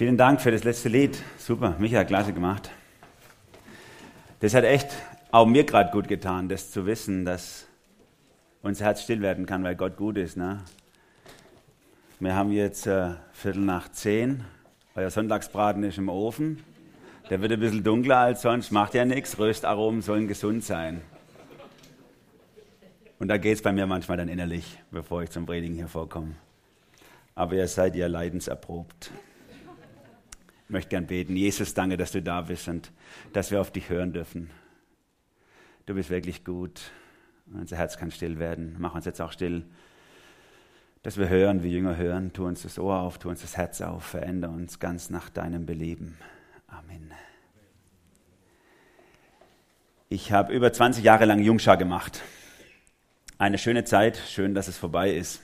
Vielen Dank für das letzte Lied. Super, Michael, klasse gemacht. Das hat echt auch mir gerade gut getan, das zu wissen, dass unser Herz still werden kann, weil Gott gut ist. Ne? Wir haben jetzt äh, Viertel nach zehn. Euer Sonntagsbraten ist im Ofen. Der wird ein bisschen dunkler als sonst, macht ja nichts. Röstaromen sollen gesund sein. Und da geht es bei mir manchmal dann innerlich, bevor ich zum Predigen hier vorkomme. Aber ihr seid ja leidenserprobt. Ich möchte gern beten. Jesus, danke, dass du da bist und dass wir auf dich hören dürfen. Du bist wirklich gut. Unser Herz kann still werden. Mach uns jetzt auch still, dass wir hören, wie Jünger hören. Tu uns das Ohr auf, tu uns das Herz auf, verändere uns ganz nach deinem Belieben. Amen. Ich habe über 20 Jahre lang Jungschar gemacht. Eine schöne Zeit, schön, dass es vorbei ist.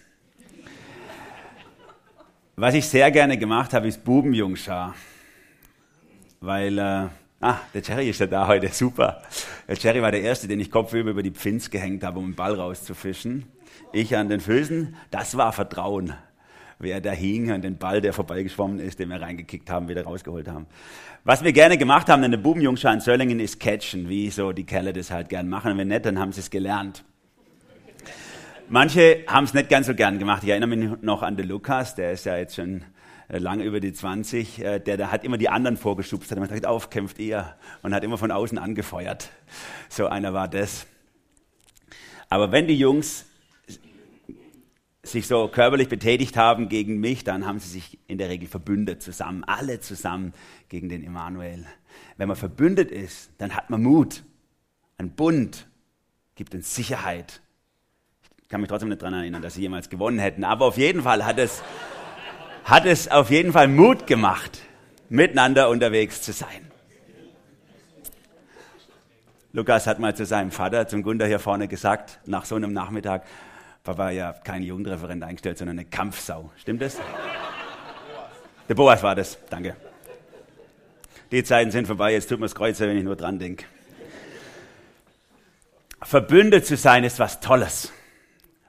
Was ich sehr gerne gemacht habe, ist Bubenjungschar weil, äh, ah, der Jerry ist ja da heute, super. Der Jerry war der Erste, den ich kopfüber über die Pfins gehängt habe, um den Ball rauszufischen. Ich an den Füßen, das war Vertrauen. Wer da hing an den Ball, der vorbeigeschwommen ist, den wir reingekickt haben, wieder rausgeholt haben. Was wir gerne gemacht haben in der Bubenjungschar in Söllingen ist Catchen, wie so die Kerle das halt gern machen. Und wenn nicht, dann haben sie es gelernt. Manche haben es nicht ganz so gern gemacht. Ich erinnere mich noch an den Lukas, der ist ja jetzt schon lange über die 20, äh, der, der hat immer die anderen vorgeschubst, hat immer gesagt, auf, kämpft ihr und hat immer von außen angefeuert. So einer war das. Aber wenn die Jungs sich so körperlich betätigt haben gegen mich, dann haben sie sich in der Regel verbündet zusammen, alle zusammen gegen den Emanuel. Wenn man verbündet ist, dann hat man Mut. Ein Bund gibt uns Sicherheit. Ich kann mich trotzdem nicht daran erinnern, dass sie jemals gewonnen hätten, aber auf jeden Fall hat es hat es auf jeden Fall Mut gemacht, miteinander unterwegs zu sein. Lukas hat mal zu seinem Vater, zum Gunther hier vorne gesagt, nach so einem Nachmittag, Papa, ja kein Jugendreferent eingestellt, sondern eine Kampfsau. Stimmt das? Der Boas war das, danke. Die Zeiten sind vorbei, jetzt tut mir das Kreuz, wenn ich nur dran denke. Verbündet zu sein ist was Tolles.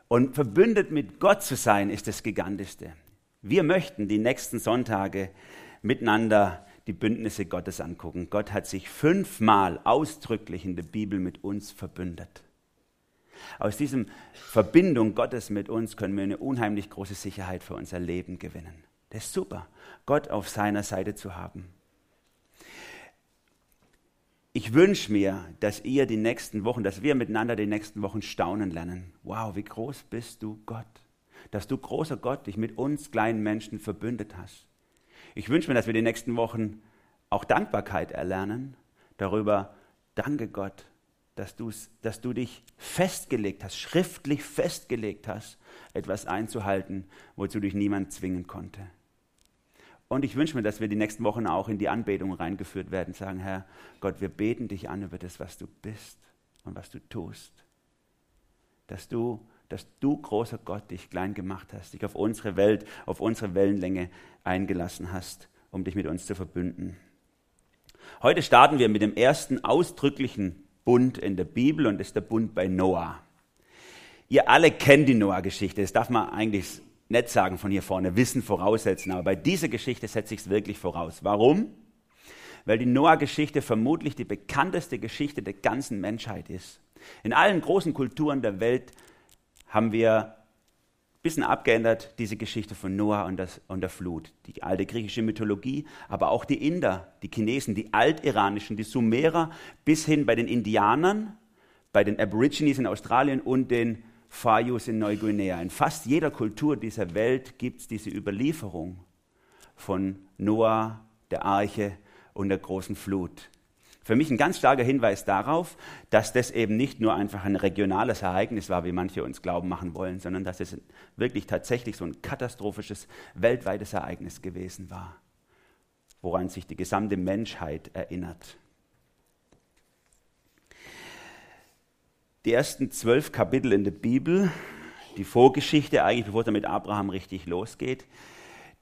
Und verbündet mit Gott zu sein ist das Gigantischste. Wir möchten die nächsten Sonntage miteinander die Bündnisse Gottes angucken. Gott hat sich fünfmal ausdrücklich in der Bibel mit uns verbündet. Aus diesem Verbindung Gottes mit uns können wir eine unheimlich große Sicherheit für unser Leben gewinnen. Das ist super, Gott auf seiner Seite zu haben. Ich wünsche mir, dass ihr die nächsten Wochen, dass wir miteinander die nächsten Wochen staunen lernen. Wow, wie groß bist du, Gott dass du, großer Gott, dich mit uns kleinen Menschen verbündet hast. Ich wünsche mir, dass wir die nächsten Wochen auch Dankbarkeit erlernen darüber, danke Gott, dass, dass du dich festgelegt hast, schriftlich festgelegt hast, etwas einzuhalten, wozu dich niemand zwingen konnte. Und ich wünsche mir, dass wir die nächsten Wochen auch in die Anbetung reingeführt werden, sagen, Herr Gott, wir beten dich an über das, was du bist und was du tust. Dass du dass du, großer Gott, dich klein gemacht hast, dich auf unsere Welt, auf unsere Wellenlänge eingelassen hast, um dich mit uns zu verbünden. Heute starten wir mit dem ersten ausdrücklichen Bund in der Bibel und das ist der Bund bei Noah. Ihr alle kennt die Noah-Geschichte, das darf man eigentlich nicht sagen von hier vorne, Wissen voraussetzen, aber bei dieser Geschichte setze ich es wirklich voraus. Warum? Weil die Noah-Geschichte vermutlich die bekannteste Geschichte der ganzen Menschheit ist. In allen großen Kulturen der Welt haben wir ein bisschen abgeändert diese Geschichte von Noah und, das, und der Flut. Die alte griechische Mythologie, aber auch die Inder, die Chinesen, die altiranischen, die Sumerer, bis hin bei den Indianern, bei den Aborigines in Australien und den Fayus in Neuguinea. In fast jeder Kultur dieser Welt gibt es diese Überlieferung von Noah, der Arche und der großen Flut. Für mich ein ganz starker Hinweis darauf, dass das eben nicht nur einfach ein regionales Ereignis war, wie manche uns glauben machen wollen, sondern dass es wirklich tatsächlich so ein katastrophisches weltweites Ereignis gewesen war, woran sich die gesamte Menschheit erinnert. Die ersten zwölf Kapitel in der Bibel, die Vorgeschichte eigentlich, bevor es mit Abraham richtig losgeht,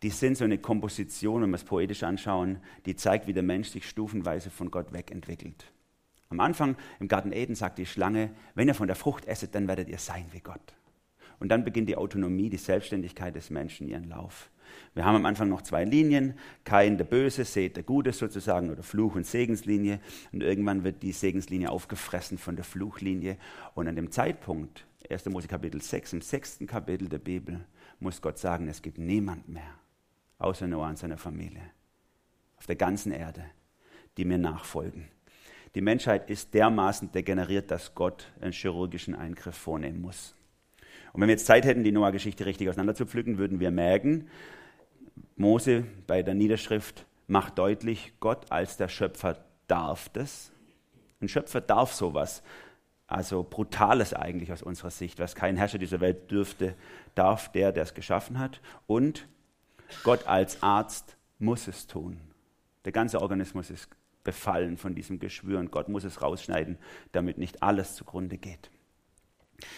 die sind so eine Komposition, wenn wir es poetisch anschauen, die zeigt, wie der Mensch sich stufenweise von Gott wegentwickelt. Am Anfang im Garten Eden sagt die Schlange, wenn ihr von der Frucht esset, dann werdet ihr sein wie Gott. Und dann beginnt die Autonomie, die Selbstständigkeit des Menschen ihren Lauf. Wir haben am Anfang noch zwei Linien, Kain der Böse, Seth der Gute sozusagen, oder Fluch- und Segenslinie. Und irgendwann wird die Segenslinie aufgefressen von der Fluchlinie. Und an dem Zeitpunkt, 1. Mose Kapitel 6, im sechsten Kapitel der Bibel, muss Gott sagen, es gibt niemand mehr, außer Noah und seiner Familie, auf der ganzen Erde, die mir nachfolgen. Die Menschheit ist dermaßen degeneriert, dass Gott einen chirurgischen Eingriff vornehmen muss. Und wenn wir jetzt Zeit hätten, die Noah-Geschichte richtig auseinanderzupflücken, würden wir merken, Mose bei der Niederschrift macht deutlich, Gott als der Schöpfer darf das. Ein Schöpfer darf sowas. Also brutales eigentlich aus unserer Sicht. Was kein Herrscher dieser Welt dürfte, darf der, der es geschaffen hat. Und Gott als Arzt muss es tun. Der ganze Organismus ist befallen von diesem Geschwür und Gott muss es rausschneiden, damit nicht alles zugrunde geht.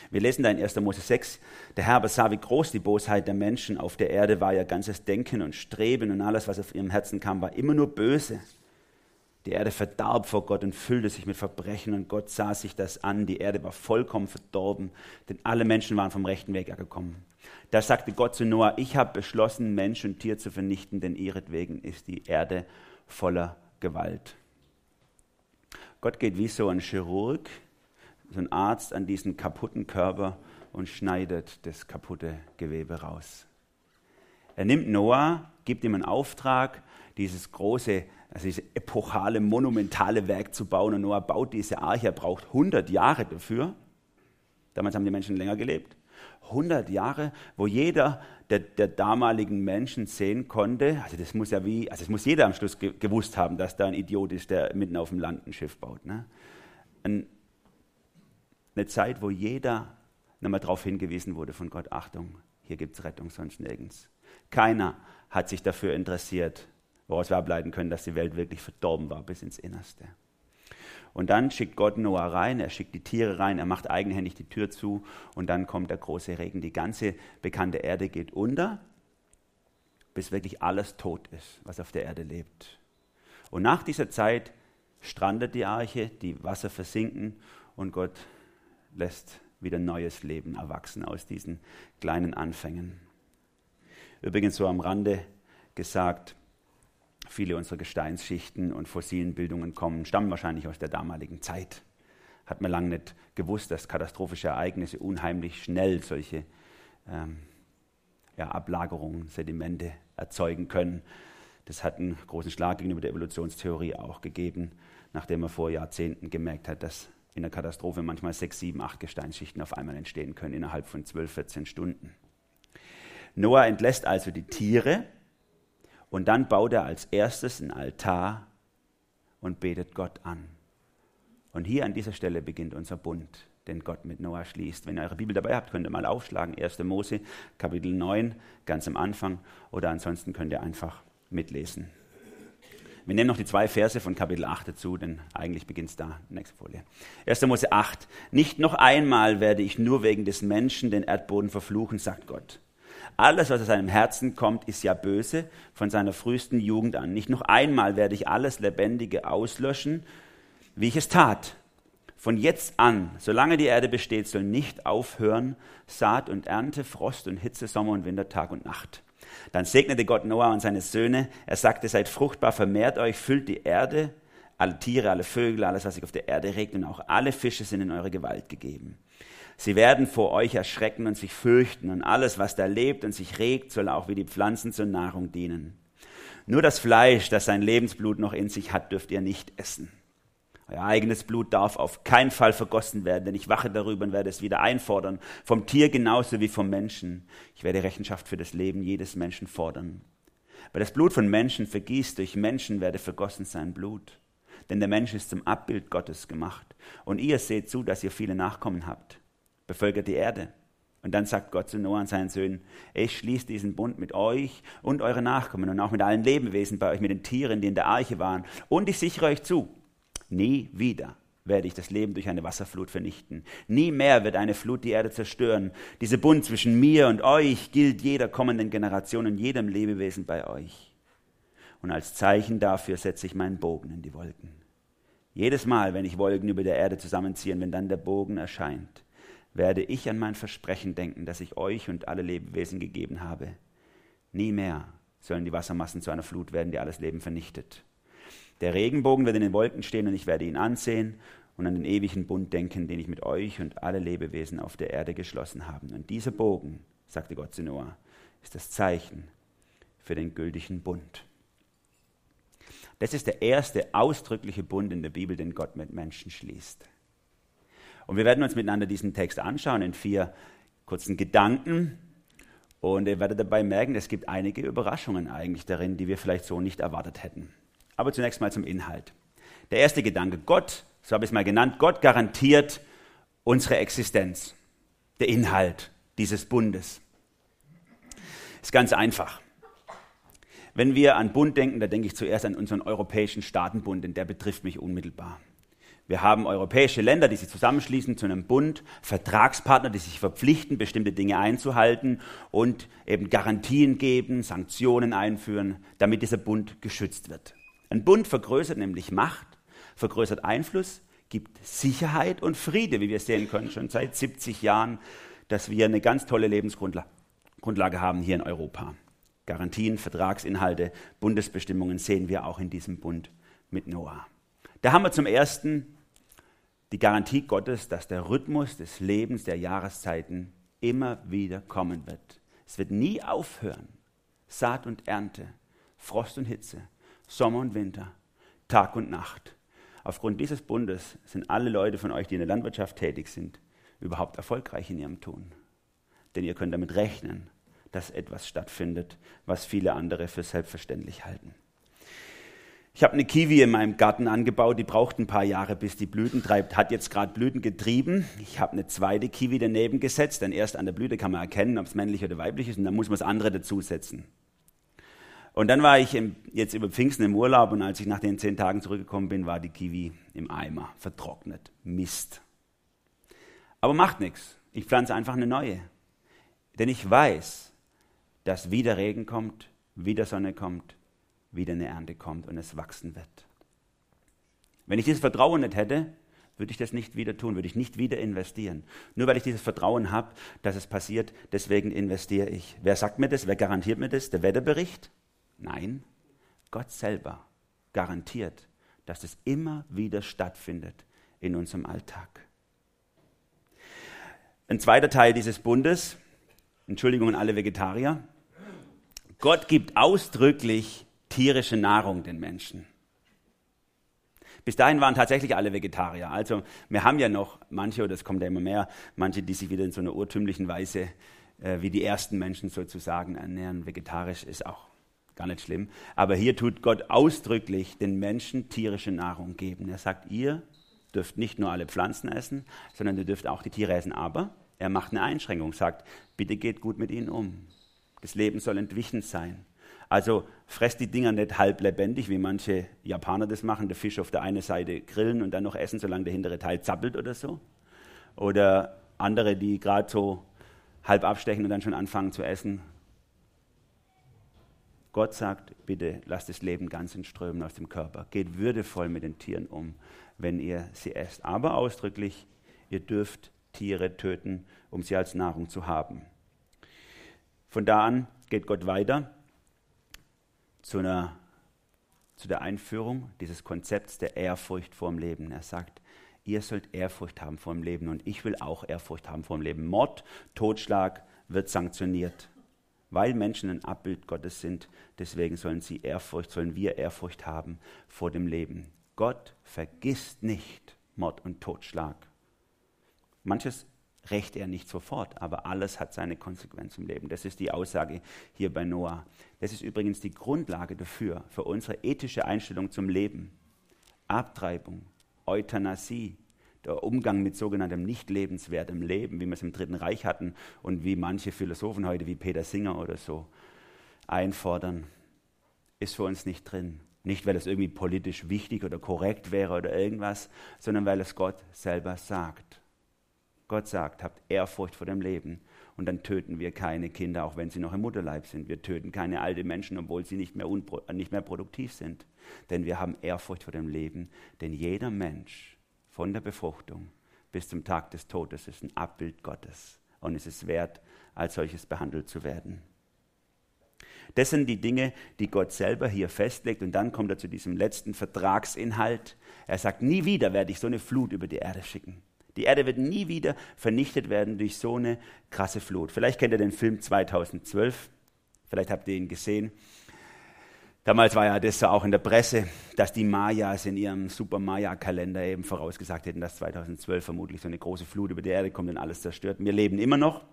Wir lesen da in 1. Mose 6, der Herr aber sah, wie groß die Bosheit der Menschen auf der Erde war, ihr ganzes Denken und Streben und alles, was auf ihrem Herzen kam, war immer nur böse. Die Erde verdarb vor Gott und füllte sich mit Verbrechen und Gott sah sich das an. Die Erde war vollkommen verdorben, denn alle Menschen waren vom rechten Weg gekommen. Da sagte Gott zu Noah, ich habe beschlossen, Mensch und Tier zu vernichten, denn ihretwegen ist die Erde voller Gewalt. Gott geht wie so ein Chirurg so ein Arzt an diesen kaputten Körper und schneidet das kaputte Gewebe raus. Er nimmt Noah, gibt ihm einen Auftrag, dieses große, also dieses epochale, monumentale Werk zu bauen. Und Noah baut diese Arche, er braucht 100 Jahre dafür. Damals haben die Menschen länger gelebt. 100 Jahre, wo jeder der, der, damaligen Menschen sehen konnte, also das muss ja wie, also das muss jeder am Schluss gewusst haben, dass da ein Idiot ist, der mitten auf dem Land ein Schiff baut. Ne? Ein eine Zeit, wo jeder nochmal darauf hingewiesen wurde von Gott, Achtung, hier gibt es Rettung, sonst nirgends. Keiner hat sich dafür interessiert, woraus wir ableiten können, dass die Welt wirklich verdorben war bis ins Innerste. Und dann schickt Gott Noah rein, er schickt die Tiere rein, er macht eigenhändig die Tür zu und dann kommt der große Regen. Die ganze bekannte Erde geht unter, bis wirklich alles tot ist, was auf der Erde lebt. Und nach dieser Zeit strandet die Arche, die Wasser versinken und Gott lässt wieder neues Leben erwachsen aus diesen kleinen Anfängen. Übrigens so am Rande gesagt, viele unserer Gesteinsschichten und fossilen Bildungen kommen, stammen wahrscheinlich aus der damaligen Zeit. Hat man lange nicht gewusst, dass katastrophische Ereignisse unheimlich schnell solche ähm, ja, Ablagerungen, Sedimente erzeugen können. Das hat einen großen Schlag gegenüber der Evolutionstheorie auch gegeben, nachdem man vor Jahrzehnten gemerkt hat, dass in der Katastrophe manchmal sechs, sieben, acht Gesteinsschichten auf einmal entstehen können innerhalb von zwölf, 14 Stunden. Noah entlässt also die Tiere und dann baut er als erstes ein Altar und betet Gott an. Und hier an dieser Stelle beginnt unser Bund, den Gott mit Noah schließt. Wenn ihr eure Bibel dabei habt, könnt ihr mal aufschlagen, 1. Mose, Kapitel 9, ganz am Anfang, oder ansonsten könnt ihr einfach mitlesen. Wir nehmen noch die zwei Verse von Kapitel 8 dazu, denn eigentlich beginnt es da. Nächste Folie. 1. Mose 8. Nicht noch einmal werde ich nur wegen des Menschen den Erdboden verfluchen, sagt Gott. Alles, was aus seinem Herzen kommt, ist ja böse von seiner frühesten Jugend an. Nicht noch einmal werde ich alles Lebendige auslöschen, wie ich es tat. Von jetzt an, solange die Erde besteht, soll nicht aufhören Saat und Ernte, Frost und Hitze, Sommer und Winter, Tag und Nacht. Dann segnete Gott Noah und seine Söhne. Er sagte, seid fruchtbar, vermehrt euch, füllt die Erde, alle Tiere, alle Vögel, alles, was sich auf der Erde regt und auch alle Fische sind in eure Gewalt gegeben. Sie werden vor euch erschrecken und sich fürchten und alles, was da lebt und sich regt, soll auch wie die Pflanzen zur Nahrung dienen. Nur das Fleisch, das sein Lebensblut noch in sich hat, dürft ihr nicht essen. Euer eigenes Blut darf auf keinen Fall vergossen werden, denn ich wache darüber und werde es wieder einfordern, vom Tier genauso wie vom Menschen. Ich werde Rechenschaft für das Leben jedes Menschen fordern. Weil das Blut von Menschen vergießt, durch Menschen werde vergossen sein Blut. Denn der Mensch ist zum Abbild Gottes gemacht. Und ihr seht zu, dass ihr viele Nachkommen habt. Bevölkert die Erde. Und dann sagt Gott zu Noah und seinen Söhnen, ich schließe diesen Bund mit euch und euren Nachkommen und auch mit allen Lebewesen bei euch, mit den Tieren, die in der Arche waren. Und ich sichere euch zu, Nie wieder werde ich das Leben durch eine Wasserflut vernichten. Nie mehr wird eine Flut die Erde zerstören. Diese Bund zwischen mir und euch gilt jeder kommenden Generation und jedem Lebewesen bei euch. Und als Zeichen dafür setze ich meinen Bogen in die Wolken. Jedes Mal, wenn ich Wolken über der Erde zusammenziehe, wenn dann der Bogen erscheint, werde ich an mein Versprechen denken, das ich euch und alle Lebewesen gegeben habe. Nie mehr sollen die Wassermassen zu einer Flut werden, die alles Leben vernichtet. Der Regenbogen wird in den Wolken stehen und ich werde ihn ansehen und an den ewigen Bund denken, den ich mit euch und alle Lebewesen auf der Erde geschlossen habe. Und dieser Bogen, sagte Gott zu Noah, ist das Zeichen für den gültigen Bund. Das ist der erste ausdrückliche Bund in der Bibel, den Gott mit Menschen schließt. Und wir werden uns miteinander diesen Text anschauen in vier kurzen Gedanken. Und ihr werdet dabei merken, es gibt einige Überraschungen eigentlich darin, die wir vielleicht so nicht erwartet hätten. Aber zunächst mal zum Inhalt. Der erste Gedanke, Gott, so habe ich es mal genannt, Gott garantiert unsere Existenz, der Inhalt dieses Bundes. Ist ganz einfach. Wenn wir an Bund denken, da denke ich zuerst an unseren Europäischen Staatenbund, denn der betrifft mich unmittelbar. Wir haben europäische Länder, die sich zusammenschließen zu einem Bund, Vertragspartner, die sich verpflichten, bestimmte Dinge einzuhalten und eben Garantien geben, Sanktionen einführen, damit dieser Bund geschützt wird. Ein Bund vergrößert nämlich Macht, vergrößert Einfluss, gibt Sicherheit und Friede, wie wir sehen können, schon seit 70 Jahren, dass wir eine ganz tolle Lebensgrundlage haben hier in Europa. Garantien, Vertragsinhalte, Bundesbestimmungen sehen wir auch in diesem Bund mit Noah. Da haben wir zum Ersten die Garantie Gottes, dass der Rhythmus des Lebens der Jahreszeiten immer wieder kommen wird. Es wird nie aufhören. Saat und Ernte, Frost und Hitze, Sommer und Winter, Tag und Nacht. Aufgrund dieses Bundes sind alle Leute von euch, die in der Landwirtschaft tätig sind, überhaupt erfolgreich in ihrem Tun. Denn ihr könnt damit rechnen, dass etwas stattfindet, was viele andere für selbstverständlich halten. Ich habe eine Kiwi in meinem Garten angebaut, die braucht ein paar Jahre, bis die Blüten treibt, hat jetzt gerade Blüten getrieben. Ich habe eine zweite Kiwi daneben gesetzt, denn erst an der Blüte kann man erkennen, ob es männlich oder weiblich ist und dann muss man das andere dazusetzen. Und dann war ich im, jetzt über Pfingsten im Urlaub und als ich nach den zehn Tagen zurückgekommen bin, war die Kiwi im Eimer, vertrocknet. Mist. Aber macht nichts. Ich pflanze einfach eine neue. Denn ich weiß, dass wieder Regen kommt, wieder Sonne kommt, wieder eine Ernte kommt und es wachsen wird. Wenn ich dieses Vertrauen nicht hätte, würde ich das nicht wieder tun, würde ich nicht wieder investieren. Nur weil ich dieses Vertrauen habe, dass es passiert, deswegen investiere ich. Wer sagt mir das? Wer garantiert mir das? Der Wetterbericht? Nein, Gott selber garantiert, dass es immer wieder stattfindet in unserem Alltag. Ein zweiter Teil dieses Bundes, Entschuldigung an alle Vegetarier, Gott gibt ausdrücklich tierische Nahrung den Menschen. Bis dahin waren tatsächlich alle Vegetarier. Also wir haben ja noch manche, oder es kommt ja immer mehr, manche, die sich wieder in so einer urtümlichen Weise äh, wie die ersten Menschen sozusagen ernähren. Vegetarisch ist auch gar nicht schlimm. Aber hier tut Gott ausdrücklich den Menschen tierische Nahrung geben. Er sagt, ihr dürft nicht nur alle Pflanzen essen, sondern ihr dürft auch die Tiere essen. Aber er macht eine Einschränkung, sagt, bitte geht gut mit ihnen um. Das Leben soll entwichen sein. Also fresst die Dinger nicht halb lebendig, wie manche Japaner das machen, der Fisch auf der einen Seite grillen und dann noch essen, solange der hintere Teil zappelt oder so. Oder andere, die gerade so halb abstechen und dann schon anfangen zu essen. Gott sagt, bitte lasst das Leben ganz entströmen aus dem Körper. Geht würdevoll mit den Tieren um, wenn ihr sie esst. Aber ausdrücklich, ihr dürft Tiere töten, um sie als Nahrung zu haben. Von da an geht Gott weiter zu, einer, zu der Einführung dieses Konzepts der Ehrfurcht vor dem Leben. Er sagt, ihr sollt Ehrfurcht haben vor dem Leben und ich will auch Ehrfurcht haben vor dem Leben. Mord, Totschlag wird sanktioniert, weil Menschen ein Abbild Gottes sind. Deswegen sollen sie Ehrfurcht, sollen wir Ehrfurcht haben vor dem Leben. Gott vergisst nicht Mord und Totschlag. Manches rächt er nicht sofort, aber alles hat seine Konsequenz im Leben. Das ist die Aussage hier bei Noah. Das ist übrigens die Grundlage dafür, für unsere ethische Einstellung zum Leben. Abtreibung, Euthanasie, der Umgang mit sogenanntem nicht lebenswertem Leben, wie wir es im Dritten Reich hatten und wie manche Philosophen heute wie Peter Singer oder so einfordern, ist für uns nicht drin. Nicht, weil es irgendwie politisch wichtig oder korrekt wäre oder irgendwas, sondern weil es Gott selber sagt. Gott sagt, habt Ehrfurcht vor dem Leben. Und dann töten wir keine Kinder, auch wenn sie noch im Mutterleib sind. Wir töten keine alten Menschen, obwohl sie nicht mehr, nicht mehr produktiv sind. Denn wir haben Ehrfurcht vor dem Leben. Denn jeder Mensch von der Befruchtung bis zum Tag des Todes ist ein Abbild Gottes. Und es ist wert, als solches behandelt zu werden. Das sind die Dinge, die Gott selber hier festlegt. Und dann kommt er zu diesem letzten Vertragsinhalt. Er sagt, nie wieder werde ich so eine Flut über die Erde schicken. Die Erde wird nie wieder vernichtet werden durch so eine krasse Flut. Vielleicht kennt ihr den Film 2012. Vielleicht habt ihr ihn gesehen. Damals war ja das auch in der Presse, dass die Mayas in ihrem Super Maya-Kalender eben vorausgesagt hätten, dass 2012 vermutlich so eine große Flut über die Erde kommt und alles zerstört. Wir leben immer noch.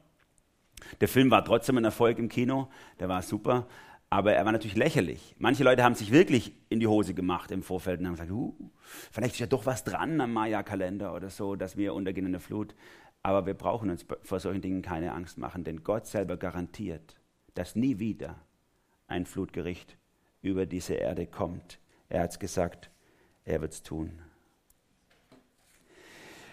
Der Film war trotzdem ein Erfolg im Kino, der war super, aber er war natürlich lächerlich. Manche Leute haben sich wirklich in die Hose gemacht im Vorfeld und haben gesagt, uh, vielleicht ist ja doch was dran am Maya-Kalender oder so, dass wir untergehen in der Flut. Aber wir brauchen uns vor solchen Dingen keine Angst machen, denn Gott selber garantiert, dass nie wieder ein Flutgericht über diese Erde kommt. Er hat es gesagt, er wird es tun.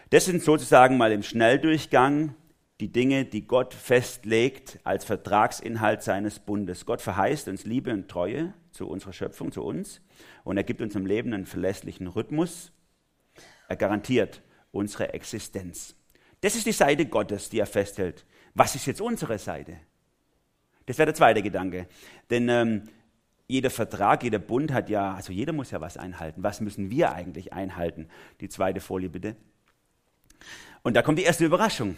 Das sind sozusagen mal im Schnelldurchgang die Dinge, die Gott festlegt als Vertragsinhalt seines Bundes. Gott verheißt uns Liebe und Treue zu unserer Schöpfung, zu uns. Und er gibt uns im Leben einen verlässlichen Rhythmus. Er garantiert unsere Existenz. Das ist die Seite Gottes, die er festhält. Was ist jetzt unsere Seite? Das wäre der zweite Gedanke. Denn ähm, jeder Vertrag, jeder Bund hat ja, also jeder muss ja was einhalten. Was müssen wir eigentlich einhalten? Die zweite Folie bitte. Und da kommt die erste Überraschung.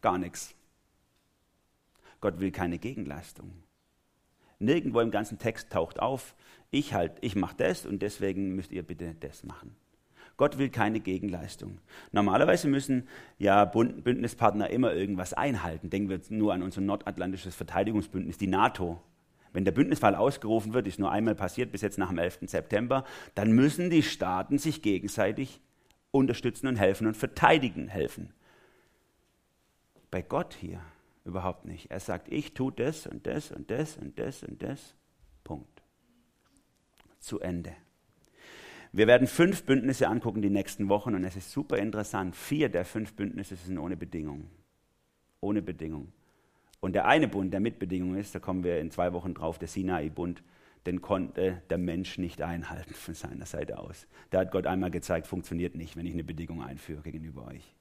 Gar nichts. Gott will keine Gegenleistung. Nirgendwo im ganzen Text taucht auf, ich halt, ich mache das und deswegen müsst ihr bitte das machen. Gott will keine Gegenleistung. Normalerweise müssen ja Bündnispartner immer irgendwas einhalten. Denken wir nur an unser nordatlantisches Verteidigungsbündnis, die NATO. Wenn der Bündnisfall ausgerufen wird, ist nur einmal passiert, bis jetzt nach dem 11. September, dann müssen die Staaten sich gegenseitig unterstützen und helfen und verteidigen helfen. Bei Gott hier überhaupt nicht. Er sagt, ich tue das und das und das und das und das. Punkt. Zu Ende. Wir werden fünf Bündnisse angucken die nächsten Wochen und es ist super interessant. Vier der fünf Bündnisse sind ohne Bedingung. Ohne Bedingung. Und der eine Bund, der mit Bedingung ist, da kommen wir in zwei Wochen drauf, der Sinai-Bund, den konnte der Mensch nicht einhalten von seiner Seite aus. Da hat Gott einmal gezeigt, funktioniert nicht, wenn ich eine Bedingung einführe gegenüber euch.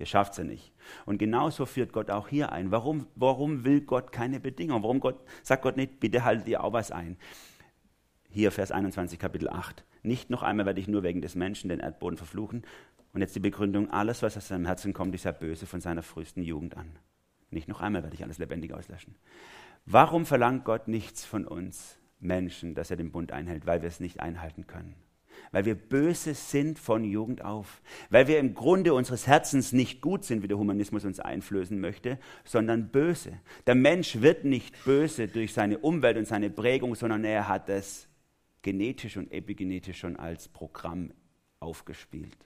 Ihr schafft es ja nicht. Und genauso führt Gott auch hier ein. Warum, warum will Gott keine Bedingung? Warum Gott, sagt Gott nicht, bitte haltet ihr auch was ein? Hier Vers 21, Kapitel 8. Nicht noch einmal werde ich nur wegen des Menschen den Erdboden verfluchen. Und jetzt die Begründung, alles, was aus seinem Herzen kommt, ist ja böse von seiner frühesten Jugend an. Nicht noch einmal werde ich alles lebendig auslöschen. Warum verlangt Gott nichts von uns Menschen, dass er den Bund einhält? Weil wir es nicht einhalten können. Weil wir böse sind von Jugend auf. Weil wir im Grunde unseres Herzens nicht gut sind, wie der Humanismus uns einflößen möchte, sondern böse. Der Mensch wird nicht böse durch seine Umwelt und seine Prägung, sondern er hat es genetisch und epigenetisch schon als Programm aufgespielt.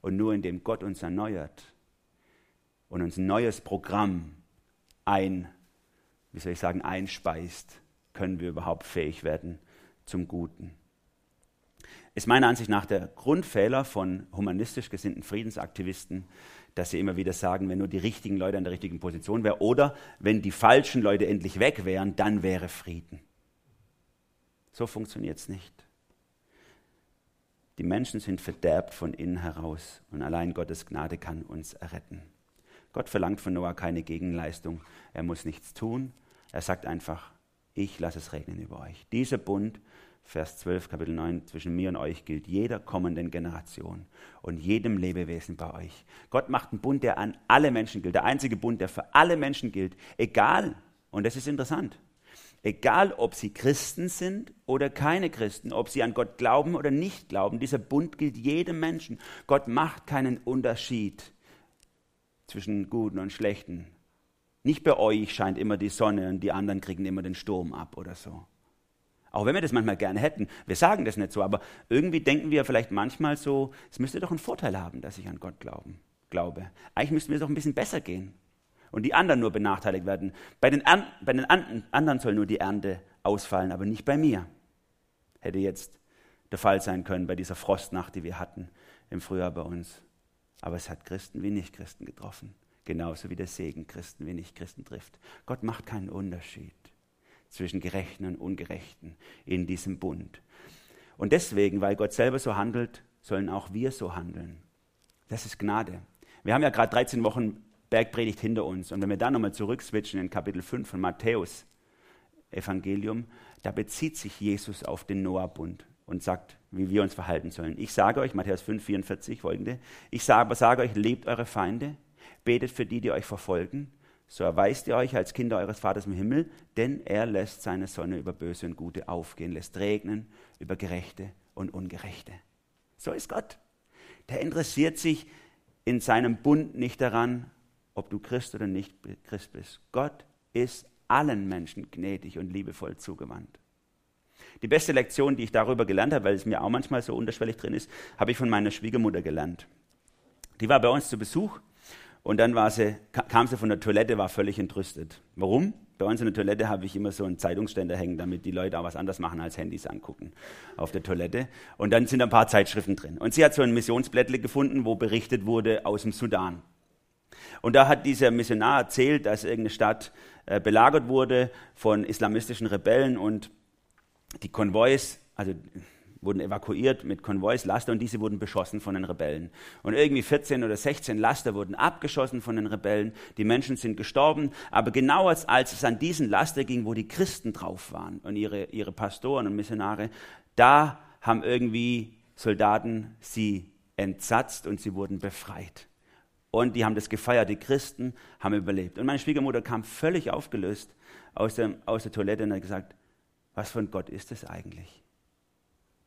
Und nur indem Gott uns erneuert, und uns ein neues Programm ein, wie soll ich sagen, einspeist, können wir überhaupt fähig werden zum Guten. Ist meiner Ansicht nach der Grundfehler von humanistisch gesinnten Friedensaktivisten, dass sie immer wieder sagen, wenn nur die richtigen Leute an der richtigen Position wären oder wenn die falschen Leute endlich weg wären, dann wäre Frieden. So funktioniert es nicht. Die Menschen sind verderbt von innen heraus und allein Gottes Gnade kann uns erretten. Gott verlangt von Noah keine Gegenleistung. Er muss nichts tun. Er sagt einfach, ich lasse es regnen über euch. Dieser Bund, Vers 12, Kapitel 9, zwischen mir und euch gilt jeder kommenden Generation und jedem Lebewesen bei euch. Gott macht einen Bund, der an alle Menschen gilt. Der einzige Bund, der für alle Menschen gilt. Egal, und das ist interessant, egal ob sie Christen sind oder keine Christen, ob sie an Gott glauben oder nicht glauben, dieser Bund gilt jedem Menschen. Gott macht keinen Unterschied zwischen Guten und Schlechten. Nicht bei euch scheint immer die Sonne und die anderen kriegen immer den Sturm ab oder so. Auch wenn wir das manchmal gerne hätten. Wir sagen das nicht so, aber irgendwie denken wir vielleicht manchmal so, es müsste doch einen Vorteil haben, dass ich an Gott glaube. Eigentlich müsste mir doch ein bisschen besser gehen. Und die anderen nur benachteiligt werden. Bei den, An bei den An anderen soll nur die Ernte ausfallen, aber nicht bei mir. Hätte jetzt der Fall sein können bei dieser Frostnacht, die wir hatten im Frühjahr bei uns. Aber es hat Christen wie Nichtchristen getroffen. Genauso wie der Segen Christen wie Nichtchristen trifft. Gott macht keinen Unterschied zwischen Gerechten und Ungerechten in diesem Bund. Und deswegen, weil Gott selber so handelt, sollen auch wir so handeln. Das ist Gnade. Wir haben ja gerade 13 Wochen Bergpredigt hinter uns. Und wenn wir dann nochmal zurückswitchen in Kapitel 5 von Matthäus Evangelium, da bezieht sich Jesus auf den Noah-Bund und sagt, wie wir uns verhalten sollen. Ich sage euch, Matthäus 5, 44 folgende, ich sage, sage euch, lebt eure Feinde, betet für die, die euch verfolgen, so erweist ihr euch als Kinder eures Vaters im Himmel, denn er lässt seine Sonne über Böse und Gute aufgehen, lässt regnen über Gerechte und Ungerechte. So ist Gott. Der interessiert sich in seinem Bund nicht daran, ob du Christ oder nicht Christ bist. Gott ist allen Menschen gnädig und liebevoll zugewandt. Die beste Lektion, die ich darüber gelernt habe, weil es mir auch manchmal so unterschwellig drin ist, habe ich von meiner Schwiegermutter gelernt. Die war bei uns zu Besuch und dann war sie, kam sie von der Toilette, war völlig entrüstet. Warum? Bei uns in der Toilette habe ich immer so einen Zeitungsständer hängen, damit die Leute auch was anderes machen als Handys angucken auf der Toilette. Und dann sind ein paar Zeitschriften drin. Und sie hat so ein Missionsblättle gefunden, wo berichtet wurde aus dem Sudan. Und da hat dieser Missionar erzählt, dass irgendeine Stadt äh, belagert wurde von islamistischen Rebellen und die Konvois, also wurden evakuiert mit Konvois, Laster und diese wurden beschossen von den Rebellen. Und irgendwie 14 oder 16 Laster wurden abgeschossen von den Rebellen. Die Menschen sind gestorben. Aber genau als, als es an diesen Laster ging, wo die Christen drauf waren und ihre, ihre Pastoren und Missionare, da haben irgendwie Soldaten sie entsatzt und sie wurden befreit. Und die haben das gefeiert. Die Christen haben überlebt. Und meine Schwiegermutter kam völlig aufgelöst aus, dem, aus der Toilette und hat gesagt, was ein Gott ist das eigentlich?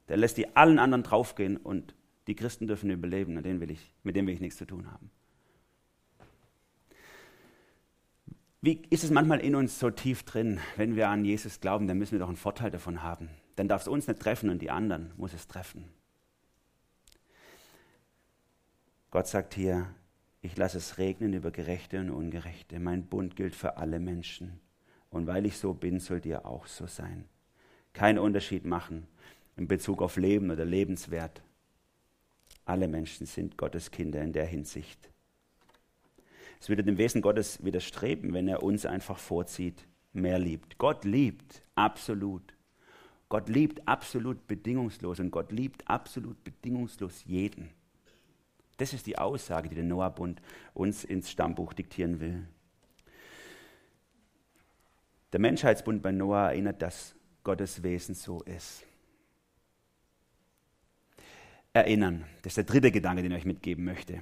Der lässt die allen anderen draufgehen und die Christen dürfen überleben. Mit dem will ich, mit dem will ich nichts zu tun haben. Wie ist es manchmal in uns so tief drin, wenn wir an Jesus glauben, dann müssen wir doch einen Vorteil davon haben. Dann darf es uns nicht treffen und die anderen muss es treffen. Gott sagt hier, ich lasse es regnen über Gerechte und Ungerechte. Mein Bund gilt für alle Menschen. Und weil ich so bin, soll dir auch so sein. Keinen Unterschied machen in Bezug auf Leben oder Lebenswert. Alle Menschen sind Gottes Kinder in der Hinsicht. Es würde dem Wesen Gottes widerstreben, wenn er uns einfach vorzieht, mehr liebt. Gott liebt absolut. Gott liebt absolut bedingungslos und Gott liebt absolut bedingungslos jeden. Das ist die Aussage, die der Noah-Bund uns ins Stammbuch diktieren will. Der Menschheitsbund bei Noah erinnert, dass Gottes Wesen so ist erinnern. Das ist der dritte Gedanke, den ich euch mitgeben möchte.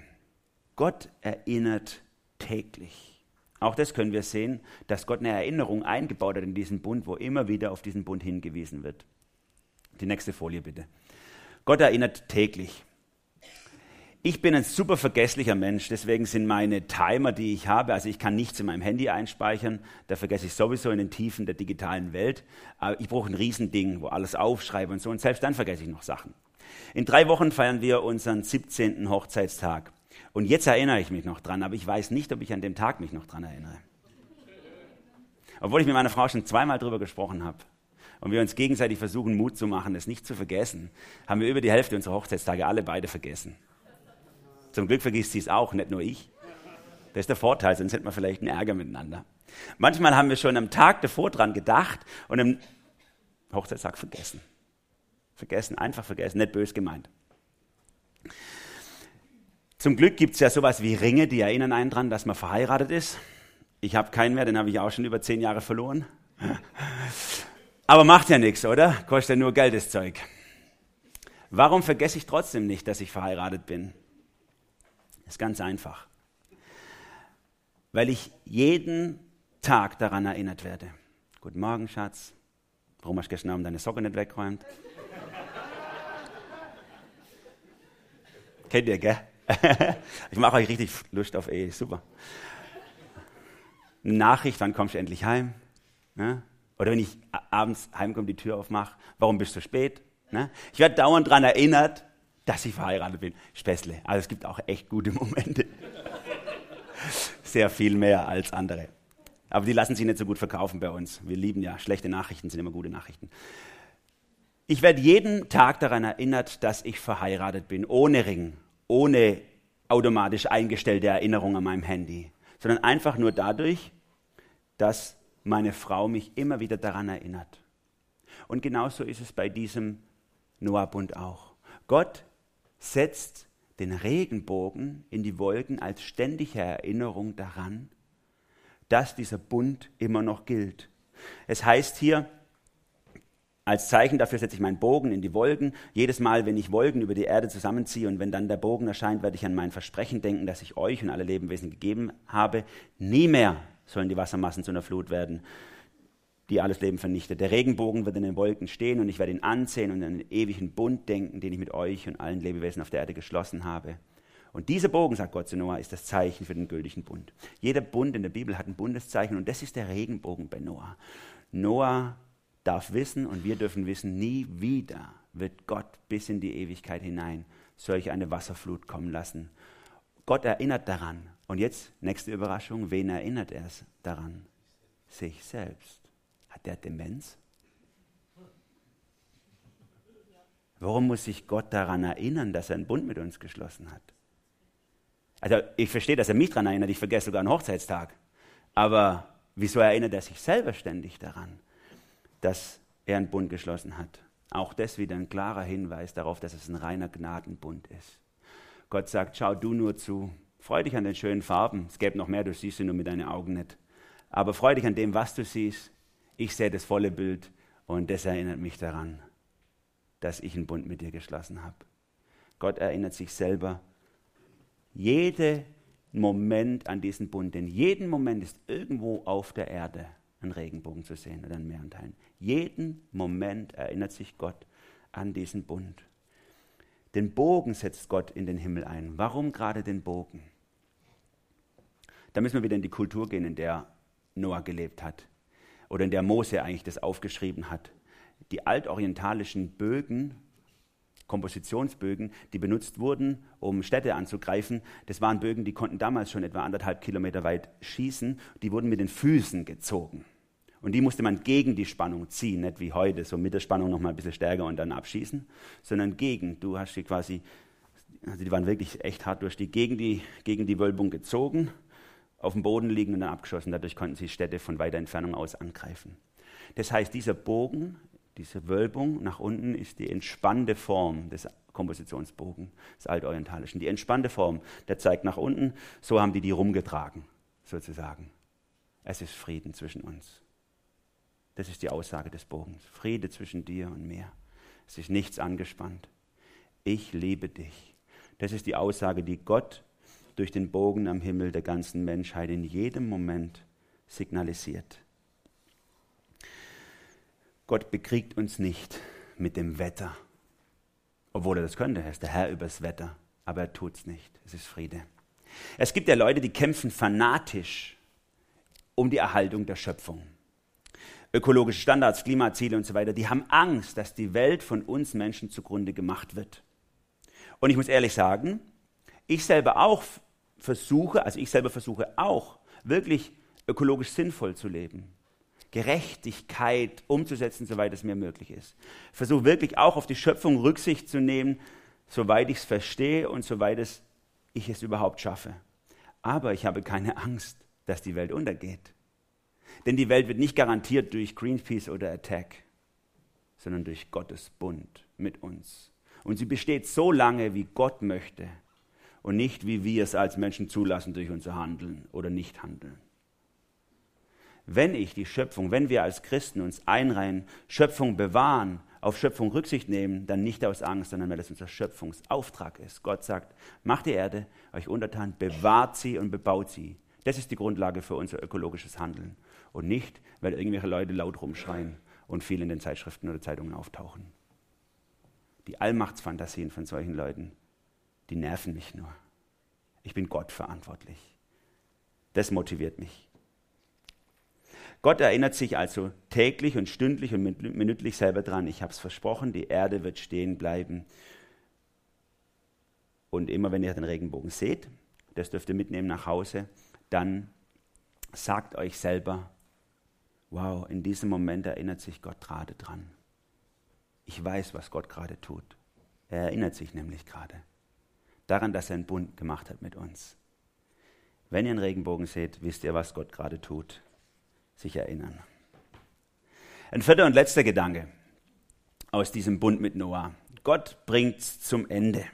Gott erinnert täglich. Auch das können wir sehen, dass Gott eine Erinnerung eingebaut hat in diesen Bund, wo immer wieder auf diesen Bund hingewiesen wird. Die nächste Folie bitte. Gott erinnert täglich. Ich bin ein super vergesslicher Mensch, deswegen sind meine Timer, die ich habe, also ich kann nichts in meinem Handy einspeichern, da vergesse ich sowieso in den Tiefen der digitalen Welt. Aber ich brauche ein Riesending, wo alles aufschreibe und so, und selbst dann vergesse ich noch Sachen. In drei Wochen feiern wir unseren 17. Hochzeitstag. Und jetzt erinnere ich mich noch dran, aber ich weiß nicht, ob ich an dem Tag mich noch dran erinnere. Obwohl ich mit meiner Frau schon zweimal darüber gesprochen habe. Und wir uns gegenseitig versuchen, Mut zu machen, es nicht zu vergessen, haben wir über die Hälfte unserer Hochzeitstage alle beide vergessen. Zum Glück vergisst sie es auch, nicht nur ich. Das ist der Vorteil, sonst hätten wir vielleicht einen Ärger miteinander. Manchmal haben wir schon am Tag davor dran gedacht und am Hochzeitstag vergessen. Vergessen, einfach vergessen, nicht bös gemeint. Zum Glück gibt es ja sowas wie Ringe, die erinnern einen daran, dass man verheiratet ist. Ich habe keinen mehr, den habe ich auch schon über zehn Jahre verloren. Aber macht ja nichts, oder? Kostet ja nur Geld, das Zeug. Warum vergesse ich trotzdem nicht, dass ich verheiratet bin? Ist ganz einfach. Weil ich jeden Tag daran erinnert werde. Guten Morgen, Schatz. Warum hast du gestern Abend deine Socke nicht weggeräumt? Kennt ihr, gell? ich mache euch richtig Lust auf Ehe, super. Nachricht, wann kommst du endlich heim? Ne? Oder wenn ich abends heimkomme, die Tür aufmache, warum bist du spät? Ne? Ich werde dauernd daran erinnert, dass ich verheiratet bin. Späßle. Also es gibt auch echt gute Momente. Sehr viel mehr als andere. Aber die lassen sich nicht so gut verkaufen bei uns. Wir lieben ja, schlechte Nachrichten sind immer gute Nachrichten. Ich werde jeden Tag daran erinnert, dass ich verheiratet bin, ohne Ring, ohne automatisch eingestellte Erinnerung an meinem Handy, sondern einfach nur dadurch, dass meine Frau mich immer wieder daran erinnert. Und genauso ist es bei diesem Noah-Bund auch. Gott setzt den Regenbogen in die Wolken als ständige Erinnerung daran, dass dieser Bund immer noch gilt. Es heißt hier, als Zeichen dafür setze ich meinen Bogen in die Wolken. Jedes Mal, wenn ich Wolken über die Erde zusammenziehe und wenn dann der Bogen erscheint, werde ich an mein Versprechen denken, das ich euch und alle Lebewesen gegeben habe. Nie mehr sollen die Wassermassen zu einer Flut werden, die alles Leben vernichtet. Der Regenbogen wird in den Wolken stehen und ich werde ihn ansehen und an den ewigen Bund denken, den ich mit euch und allen Lebewesen auf der Erde geschlossen habe. Und dieser Bogen, sagt Gott zu Noah, ist das Zeichen für den gültigen Bund. Jeder Bund in der Bibel hat ein Bundeszeichen und das ist der Regenbogen bei Noah. Noah darf wissen und wir dürfen wissen, nie wieder wird Gott bis in die Ewigkeit hinein solch eine Wasserflut kommen lassen. Gott erinnert daran. Und jetzt, nächste Überraschung, wen erinnert er daran? Sich selbst. Hat der Demenz? Warum muss sich Gott daran erinnern, dass er einen Bund mit uns geschlossen hat? Also ich verstehe, dass er mich daran erinnert, ich vergesse sogar einen Hochzeitstag. Aber wieso erinnert er sich selber ständig daran? dass er einen Bund geschlossen hat. Auch das wieder ein klarer Hinweis darauf, dass es ein reiner Gnadenbund ist. Gott sagt, schau du nur zu, freu dich an den schönen Farben. Es gäbe noch mehr, du siehst sie nur mit deinen Augen nicht. Aber freu dich an dem, was du siehst. Ich sehe das volle Bild und das erinnert mich daran, dass ich einen Bund mit dir geschlossen habe. Gott erinnert sich selber jeden Moment an diesen Bund, denn jeden Moment ist irgendwo auf der Erde einen Regenbogen zu sehen oder einen Meeranteilen. Jeden Moment erinnert sich Gott an diesen Bund. Den Bogen setzt Gott in den Himmel ein. Warum gerade den Bogen? Da müssen wir wieder in die Kultur gehen, in der Noah gelebt hat oder in der Mose eigentlich das aufgeschrieben hat. Die altorientalischen Bögen, Kompositionsbögen, die benutzt wurden, um Städte anzugreifen, das waren Bögen, die konnten damals schon etwa anderthalb Kilometer weit schießen. Die wurden mit den Füßen gezogen. Und die musste man gegen die Spannung ziehen, nicht wie heute, so mit der Spannung noch mal ein bisschen stärker und dann abschießen, sondern gegen. Du hast die quasi, also die waren wirklich echt hart durch die, gegen die, gegen die Wölbung gezogen, auf dem Boden liegen und dann abgeschossen. Dadurch konnten sie Städte von weiter Entfernung aus angreifen. Das heißt, dieser Bogen, diese Wölbung nach unten ist die entspannte Form des Kompositionsbogen, des Altorientalischen. Die entspannte Form, der zeigt nach unten, so haben die die rumgetragen, sozusagen. Es ist Frieden zwischen uns. Das ist die Aussage des Bogens. Friede zwischen dir und mir. Es ist nichts angespannt. Ich liebe dich. Das ist die Aussage, die Gott durch den Bogen am Himmel der ganzen Menschheit in jedem Moment signalisiert. Gott bekriegt uns nicht mit dem Wetter, obwohl er das könnte. Er ist der Herr übers Wetter, aber er tut es nicht. Es ist Friede. Es gibt ja Leute, die kämpfen fanatisch um die Erhaltung der Schöpfung ökologische Standards, Klimaziele und so weiter, die haben Angst, dass die Welt von uns Menschen zugrunde gemacht wird. Und ich muss ehrlich sagen, ich selber auch versuche, also ich selber versuche auch wirklich ökologisch sinnvoll zu leben. Gerechtigkeit umzusetzen, soweit es mir möglich ist. Versuche wirklich auch auf die Schöpfung Rücksicht zu nehmen, soweit ich es verstehe und soweit es, ich es überhaupt schaffe. Aber ich habe keine Angst, dass die Welt untergeht. Denn die Welt wird nicht garantiert durch Greenpeace oder Attack, sondern durch Gottes Bund mit uns. Und sie besteht so lange, wie Gott möchte und nicht, wie wir es als Menschen zulassen durch unser Handeln oder Nichthandeln. Wenn ich die Schöpfung, wenn wir als Christen uns einreihen, Schöpfung bewahren, auf Schöpfung Rücksicht nehmen, dann nicht aus Angst, sondern weil das unser Schöpfungsauftrag ist. Gott sagt, macht die Erde euch untertan, bewahrt sie und bebaut sie. Das ist die Grundlage für unser ökologisches Handeln und nicht, weil irgendwelche Leute laut rumschreien und viel in den Zeitschriften oder Zeitungen auftauchen. Die Allmachtsfantasien von solchen Leuten, die nerven mich nur. Ich bin Gott verantwortlich. Das motiviert mich. Gott erinnert sich also täglich und stündlich und minütlich selber dran. Ich habe es versprochen, die Erde wird stehen bleiben. Und immer wenn ihr den Regenbogen seht, das dürft ihr mitnehmen nach Hause, dann sagt euch selber, wow, in diesem Moment erinnert sich Gott gerade dran. Ich weiß, was Gott gerade tut. Er erinnert sich nämlich gerade daran, dass er einen Bund gemacht hat mit uns. Wenn ihr einen Regenbogen seht, wisst ihr, was Gott gerade tut. Sich erinnern. Ein vierter und letzter Gedanke aus diesem Bund mit Noah. Gott bringt es zum Ende.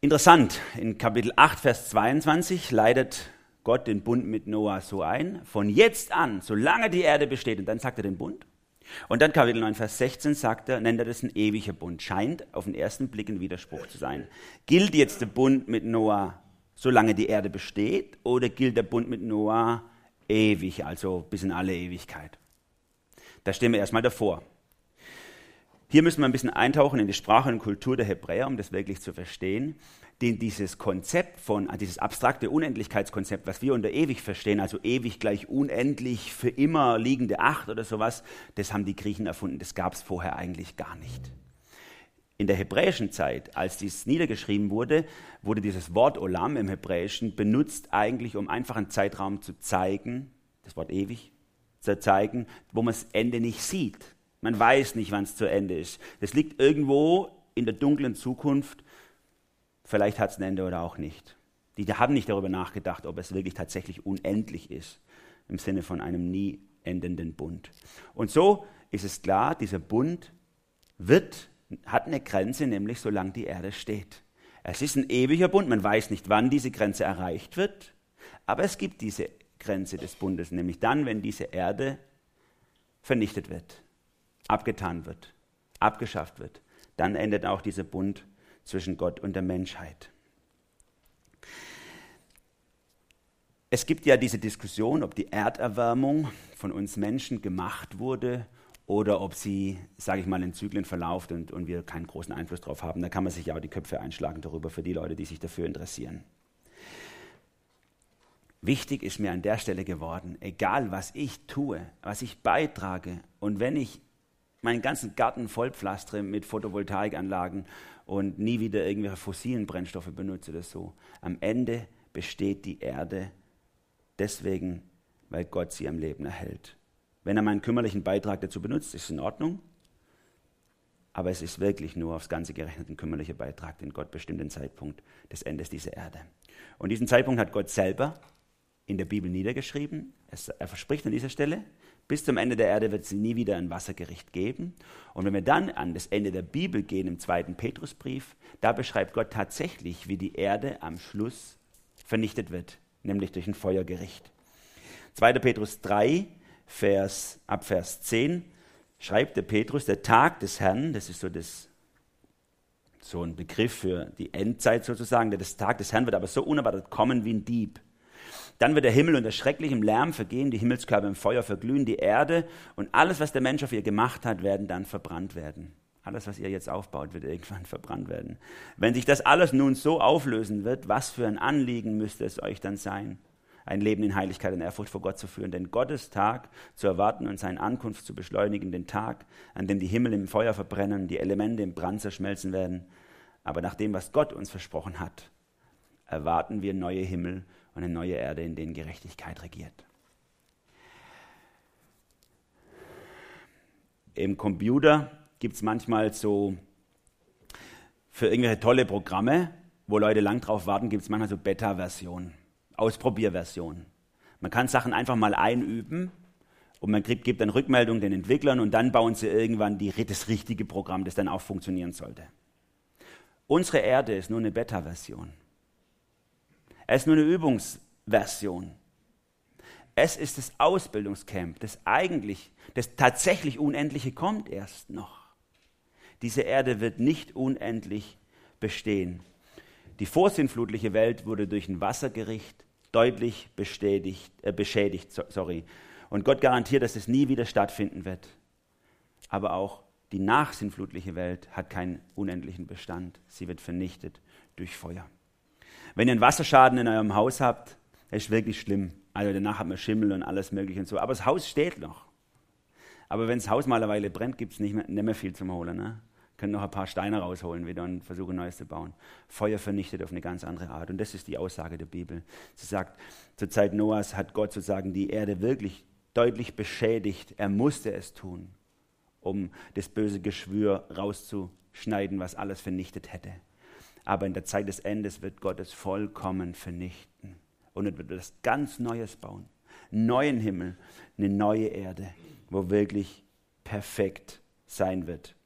Interessant, in Kapitel 8, Vers 22 leitet Gott den Bund mit Noah so ein, von jetzt an, solange die Erde besteht, und dann sagt er den Bund. Und dann Kapitel 9, Vers 16 sagt er, nennt er das ein ewiger Bund. Scheint auf den ersten Blick ein Widerspruch zu sein. Gilt jetzt der Bund mit Noah, solange die Erde besteht, oder gilt der Bund mit Noah ewig, also bis in alle Ewigkeit? Da stehen wir erstmal davor. Hier müssen wir ein bisschen eintauchen in die Sprache und Kultur der Hebräer, um das wirklich zu verstehen. Denn dieses Konzept von, ah, dieses abstrakte Unendlichkeitskonzept, was wir unter ewig verstehen, also ewig gleich unendlich, für immer liegende Acht oder sowas, das haben die Griechen erfunden. Das gab es vorher eigentlich gar nicht. In der hebräischen Zeit, als dies niedergeschrieben wurde, wurde dieses Wort Olam im Hebräischen benutzt eigentlich, um einfach einen Zeitraum zu zeigen, das Wort ewig, zu zeigen, wo man das Ende nicht sieht. Man weiß nicht, wann es zu Ende ist. Das liegt irgendwo in der dunklen Zukunft. Vielleicht hat es ein Ende oder auch nicht. Die haben nicht darüber nachgedacht, ob es wirklich tatsächlich unendlich ist, im Sinne von einem nie endenden Bund. Und so ist es klar, dieser Bund wird, hat eine Grenze, nämlich solange die Erde steht. Es ist ein ewiger Bund, man weiß nicht, wann diese Grenze erreicht wird, aber es gibt diese Grenze des Bundes, nämlich dann, wenn diese Erde vernichtet wird abgetan wird, abgeschafft wird, dann endet auch dieser Bund zwischen Gott und der Menschheit. Es gibt ja diese Diskussion, ob die Erderwärmung von uns Menschen gemacht wurde oder ob sie, sage ich mal, in Zyklen verlauft und, und wir keinen großen Einfluss darauf haben. Da kann man sich ja auch die Köpfe einschlagen darüber für die Leute, die sich dafür interessieren. Wichtig ist mir an der Stelle geworden, egal was ich tue, was ich beitrage und wenn ich meinen ganzen Garten vollpflastere mit Photovoltaikanlagen und nie wieder irgendwelche fossilen Brennstoffe benutze oder so. Am Ende besteht die Erde deswegen, weil Gott sie am Leben erhält. Wenn er meinen kümmerlichen Beitrag dazu benutzt, ist es in Ordnung. Aber es ist wirklich nur aufs Ganze gerechnet ein kümmerlicher Beitrag, den Gott bestimmt den Zeitpunkt des Endes dieser Erde. Und diesen Zeitpunkt hat Gott selber in der Bibel niedergeschrieben. Er verspricht an dieser Stelle, bis zum Ende der Erde wird es nie wieder ein Wassergericht geben. Und wenn wir dann an das Ende der Bibel gehen, im zweiten Petrusbrief, da beschreibt Gott tatsächlich, wie die Erde am Schluss vernichtet wird, nämlich durch ein Feuergericht. 2. Petrus 3, Vers, ab Vers 10 schreibt der Petrus, der Tag des Herrn, das ist so, das, so ein Begriff für die Endzeit sozusagen, der Tag des Herrn wird aber so unerwartet kommen wie ein Dieb. Dann wird der Himmel unter schrecklichem Lärm vergehen, die Himmelskörper im Feuer verglühen, die Erde und alles, was der Mensch auf ihr gemacht hat, werden dann verbrannt werden. Alles, was ihr jetzt aufbaut, wird irgendwann verbrannt werden. Wenn sich das alles nun so auflösen wird, was für ein Anliegen müsste es euch dann sein, ein Leben in Heiligkeit und Ehrfurcht vor Gott zu führen? Denn Gottes Tag zu erwarten und seine Ankunft zu beschleunigen, den Tag, an dem die Himmel im Feuer verbrennen, die Elemente im Brand zerschmelzen werden. Aber nach dem, was Gott uns versprochen hat, erwarten wir neue Himmel und eine neue Erde, in denen Gerechtigkeit regiert. Im Computer gibt es manchmal so für irgendwelche tolle Programme, wo Leute lang drauf warten, gibt es manchmal so Beta-Versionen, Ausprobierversionen. Man kann Sachen einfach mal einüben und man gibt, gibt dann Rückmeldung den Entwicklern und dann bauen sie irgendwann die, das richtige Programm, das dann auch funktionieren sollte. Unsere Erde ist nur eine Beta-Version. Es ist nur eine Übungsversion. Es ist das Ausbildungscamp. Das eigentlich, das tatsächlich Unendliche kommt erst noch. Diese Erde wird nicht unendlich bestehen. Die vorsinnflutliche Welt wurde durch ein Wassergericht deutlich bestätigt, äh, beschädigt. Sorry. Und Gott garantiert, dass es nie wieder stattfinden wird. Aber auch die nachsinnflutliche Welt hat keinen unendlichen Bestand. Sie wird vernichtet durch Feuer. Wenn ihr einen Wasserschaden in eurem Haus habt, ist wirklich schlimm. Also danach hat man Schimmel und alles mögliche und so. Aber das Haus steht noch. Aber wenn das Haus mal eine Weile brennt, gibt es nicht mehr, nicht mehr viel zum Holen. Ne? Können noch ein paar Steine rausholen wieder und versuchen Neues zu bauen. Feuer vernichtet auf eine ganz andere Art. Und das ist die Aussage der Bibel. Sie sagt, zur Zeit Noahs hat Gott sozusagen die Erde wirklich deutlich beschädigt. Er musste es tun, um das böse Geschwür rauszuschneiden, was alles vernichtet hätte. Aber in der Zeit des Endes wird Gott es vollkommen vernichten. Und er wird etwas ganz Neues bauen. Neuen Himmel, eine neue Erde, wo wirklich perfekt sein wird.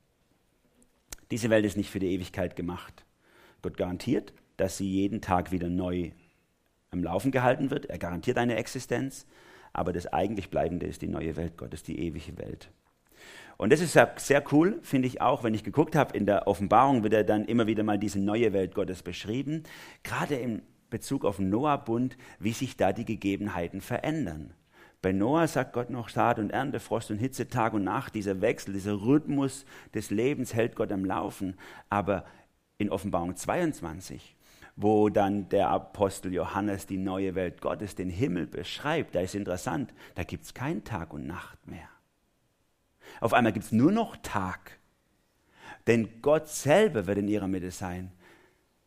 Diese Welt ist nicht für die Ewigkeit gemacht. Gott garantiert, dass sie jeden Tag wieder neu am Laufen gehalten wird. Er garantiert eine Existenz, aber das eigentlich Bleibende ist die neue Welt Gottes, die ewige Welt. Und das ist sehr cool, finde ich auch, wenn ich geguckt habe, in der Offenbarung wird er dann immer wieder mal diese neue Welt Gottes beschrieben, gerade in Bezug auf Noah-Bund, wie sich da die Gegebenheiten verändern. Bei Noah sagt Gott noch Saat und Ernte, Frost und Hitze, Tag und Nacht, dieser Wechsel, dieser Rhythmus des Lebens hält Gott am Laufen. Aber in Offenbarung 22, wo dann der Apostel Johannes die neue Welt Gottes, den Himmel beschreibt, da ist interessant, da gibt es kein Tag und Nacht mehr. Auf einmal gibt es nur noch Tag. Denn Gott selber wird in ihrer Mitte sein.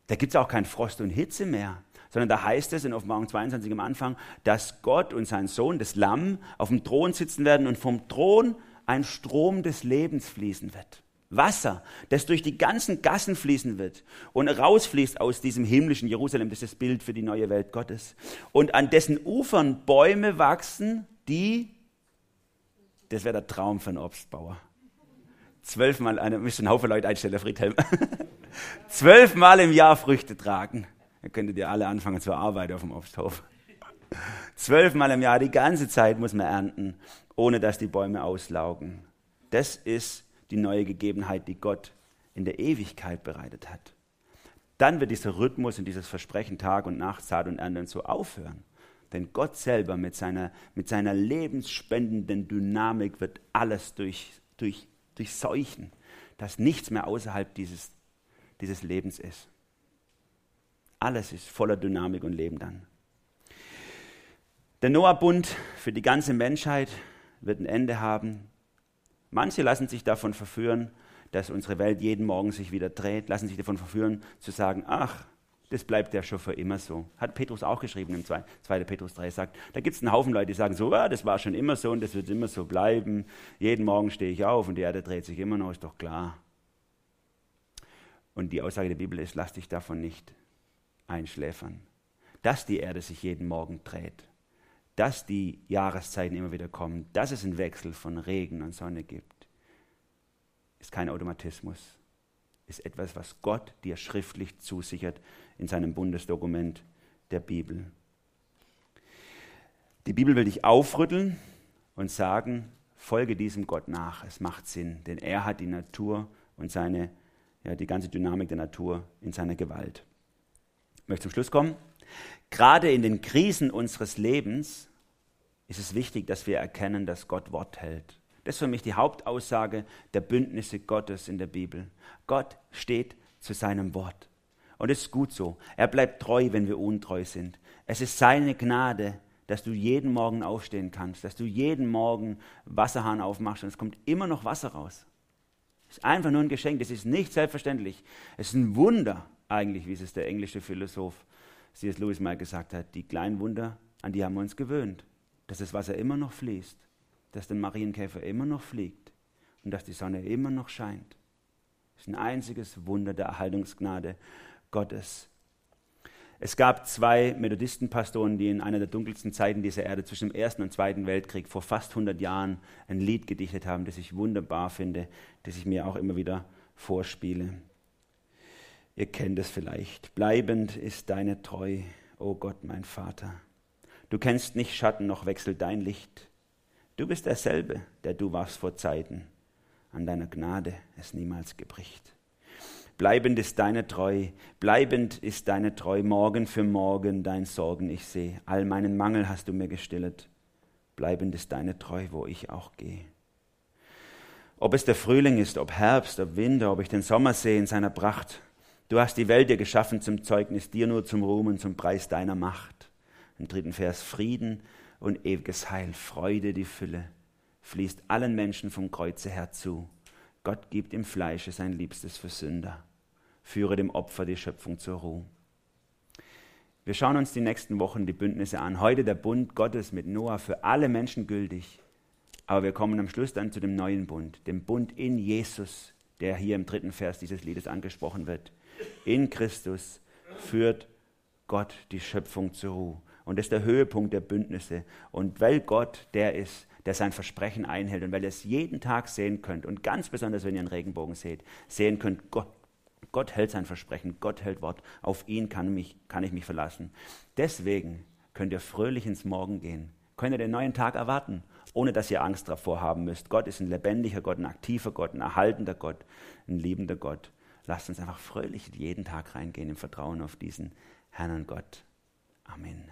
Da gibt es auch kein Frost und Hitze mehr, sondern da heißt es in Offenbarung 22 am Anfang, dass Gott und sein Sohn, das Lamm, auf dem Thron sitzen werden und vom Thron ein Strom des Lebens fließen wird. Wasser, das durch die ganzen Gassen fließen wird und rausfließt aus diesem himmlischen Jerusalem, das ist das Bild für die neue Welt Gottes. Und an dessen Ufern Bäume wachsen, die das wäre der Traum für einen Obstbauer. Zwölfmal, müsste einen Haufen Leute einstellen, Friedhelm. Zwölfmal im Jahr Früchte tragen. Da könntet ihr alle anfangen zu arbeiten auf dem Obsthof. Zwölfmal im Jahr, die ganze Zeit muss man ernten, ohne dass die Bäume auslaugen. Das ist die neue Gegebenheit, die Gott in der Ewigkeit bereitet hat. Dann wird dieser Rhythmus und dieses Versprechen Tag und Nacht, Saat und Ernte so aufhören. Denn Gott selber mit seiner, mit seiner lebensspendenden Dynamik wird alles durch, durch, durchseuchen, dass nichts mehr außerhalb dieses, dieses Lebens ist. Alles ist voller Dynamik und Leben dann. Der Noah-Bund für die ganze Menschheit wird ein Ende haben. Manche lassen sich davon verführen, dass unsere Welt jeden Morgen sich wieder dreht, lassen sich davon verführen zu sagen, ach, das bleibt ja schon für immer so. Hat Petrus auch geschrieben im 2. Petrus 3, sagt, da gibt es einen Haufen Leute, die sagen so, ja, das war schon immer so und das wird immer so bleiben. Jeden Morgen stehe ich auf und die Erde dreht sich immer noch, ist doch klar. Und die Aussage der Bibel ist, lass dich davon nicht einschläfern. Dass die Erde sich jeden Morgen dreht, dass die Jahreszeiten immer wieder kommen, dass es einen Wechsel von Regen und Sonne gibt, ist kein Automatismus ist etwas, was Gott dir schriftlich zusichert in seinem Bundesdokument der Bibel. Die Bibel will dich aufrütteln und sagen, folge diesem Gott nach. Es macht Sinn, denn er hat die Natur und seine, ja, die ganze Dynamik der Natur in seiner Gewalt. Ich möchte zum Schluss kommen. Gerade in den Krisen unseres Lebens ist es wichtig, dass wir erkennen, dass Gott Wort hält. Das ist für mich die Hauptaussage der Bündnisse Gottes in der Bibel. Gott steht zu seinem Wort. Und es ist gut so. Er bleibt treu, wenn wir untreu sind. Es ist seine Gnade, dass du jeden Morgen aufstehen kannst, dass du jeden Morgen Wasserhahn aufmachst und es kommt immer noch Wasser raus. Es ist einfach nur ein Geschenk, das ist nicht selbstverständlich. Es ist ein Wunder, eigentlich, wie es der englische Philosoph C.S. Lewis mal gesagt hat. Die kleinen Wunder, an die haben wir uns gewöhnt, dass das Wasser immer noch fließt dass der Marienkäfer immer noch fliegt und dass die Sonne immer noch scheint. Das ist ein einziges Wunder der Erhaltungsgnade Gottes. Es gab zwei Methodistenpastoren, die in einer der dunkelsten Zeiten dieser Erde zwischen dem Ersten und Zweiten Weltkrieg vor fast 100 Jahren ein Lied gedichtet haben, das ich wunderbar finde, das ich mir auch immer wieder vorspiele. Ihr kennt es vielleicht. Bleibend ist deine Treu, o oh Gott, mein Vater. Du kennst nicht Schatten, noch wechselt dein Licht. Du bist derselbe, der du warst vor Zeiten. An deiner Gnade es niemals gebricht. Bleibend ist deine Treu, bleibend ist deine Treu, morgen für morgen dein Sorgen ich sehe. All meinen Mangel hast du mir gestillet. Bleibend ist deine Treu, wo ich auch gehe. Ob es der Frühling ist, ob Herbst, ob Winter, ob ich den Sommer sehe in seiner Pracht. Du hast die Welt dir geschaffen zum Zeugnis, dir nur zum Ruhm und zum Preis deiner Macht. Im dritten Vers Frieden und ewiges Heil, Freude, die Fülle, fließt allen Menschen vom Kreuze her zu. Gott gibt im Fleische sein Liebstes für Sünder, führe dem Opfer die Schöpfung zur Ruhe. Wir schauen uns die nächsten Wochen die Bündnisse an. Heute der Bund Gottes mit Noah für alle Menschen gültig. Aber wir kommen am Schluss dann zu dem neuen Bund, dem Bund in Jesus, der hier im dritten Vers dieses Liedes angesprochen wird. In Christus führt Gott die Schöpfung zur Ruhe. Und das ist der Höhepunkt der Bündnisse. Und weil Gott der ist, der sein Versprechen einhält und weil ihr es jeden Tag sehen könnt und ganz besonders, wenn ihr einen Regenbogen seht, sehen könnt, Gott, Gott hält sein Versprechen, Gott hält Wort. Auf ihn kann, mich, kann ich mich verlassen. Deswegen könnt ihr fröhlich ins Morgen gehen. Könnt ihr den neuen Tag erwarten, ohne dass ihr Angst davor haben müsst. Gott ist ein lebendiger Gott, ein aktiver Gott, ein erhaltender Gott, ein liebender Gott. Lasst uns einfach fröhlich jeden Tag reingehen im Vertrauen auf diesen Herrn und Gott. Amen.